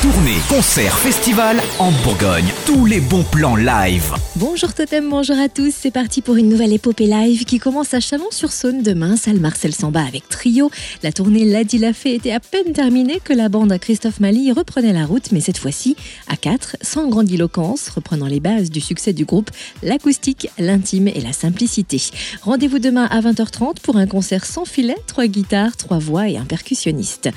Tournée, concert, festival en Bourgogne. Tous les bons plans live. Bonjour Totem, bonjour à tous. C'est parti pour une nouvelle épopée live qui commence à Chalon-sur-Saône demain. Salle Marcel Samba avec Trio. La tournée Ladi la était à peine terminée que la bande à Christophe Mali reprenait la route, mais cette fois-ci à 4, sans grandiloquence, reprenant les bases du succès du groupe, l'acoustique, l'intime et la simplicité. Rendez-vous demain à 20h30 pour un concert sans filet, trois guitares, trois voix et un percussionniste.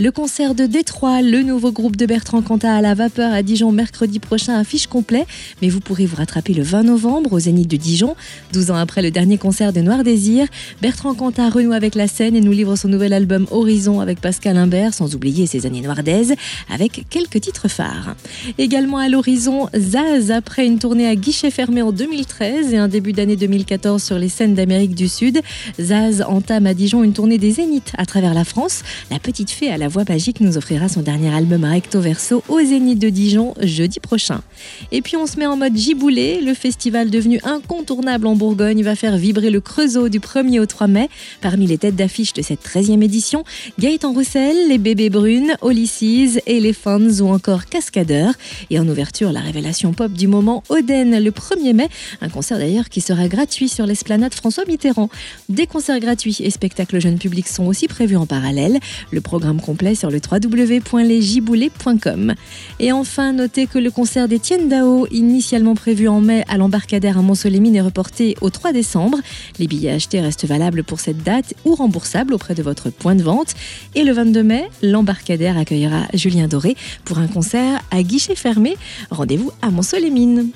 Le concert de Détroit, le nouveau groupe de Bertrand Cantat à la vapeur à Dijon mercredi prochain, affiche complet, mais vous pourrez vous rattraper le 20 novembre au Zénith de Dijon. 12 ans après le dernier concert de Noir Désir, Bertrand Cantat renoue avec la scène et nous livre son nouvel album Horizon avec Pascal Imbert, sans oublier ses années noirdaises, avec quelques titres phares. Également à l'horizon, Zaz, après une tournée à guichet fermé en 2013 et un début d'année 2014 sur les scènes d'Amérique du Sud, Zaz entame à Dijon une tournée des Zéniths à travers la France. La petite fée à la voix magique nous offrira son dernier album recto verso au Zénith de Dijon jeudi prochain. Et puis on se met en mode giboulé. Le festival devenu incontournable en Bourgogne va faire vibrer le Creusot du 1er au 3 mai. Parmi les têtes d'affiche de cette 13e édition, Gaëtan Roussel, les bébés brunes, Olysses, Elephants ou encore Cascadeur. Et en ouverture, la révélation pop du moment, Oden, le 1er mai. Un concert d'ailleurs qui sera gratuit sur l'esplanade François Mitterrand. Des concerts gratuits et spectacles jeunes publics sont aussi prévus en parallèle. Le programme complet sur le www.lesgiboulets.com. Et enfin, notez que le concert d'Étienne Dao, initialement prévu en mai à l'embarcadère à Mont-Solémine, est reporté au 3 décembre. Les billets achetés restent valables pour cette date ou remboursables auprès de votre point de vente. Et le 22 mai, l'embarcadère accueillera Julien Doré pour un concert à guichet fermé. Rendez-vous à Mont-Solémine.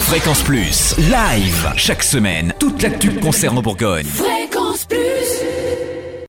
Fréquence Plus. Live. Chaque semaine. Toute l'actu concerne en Bourgogne.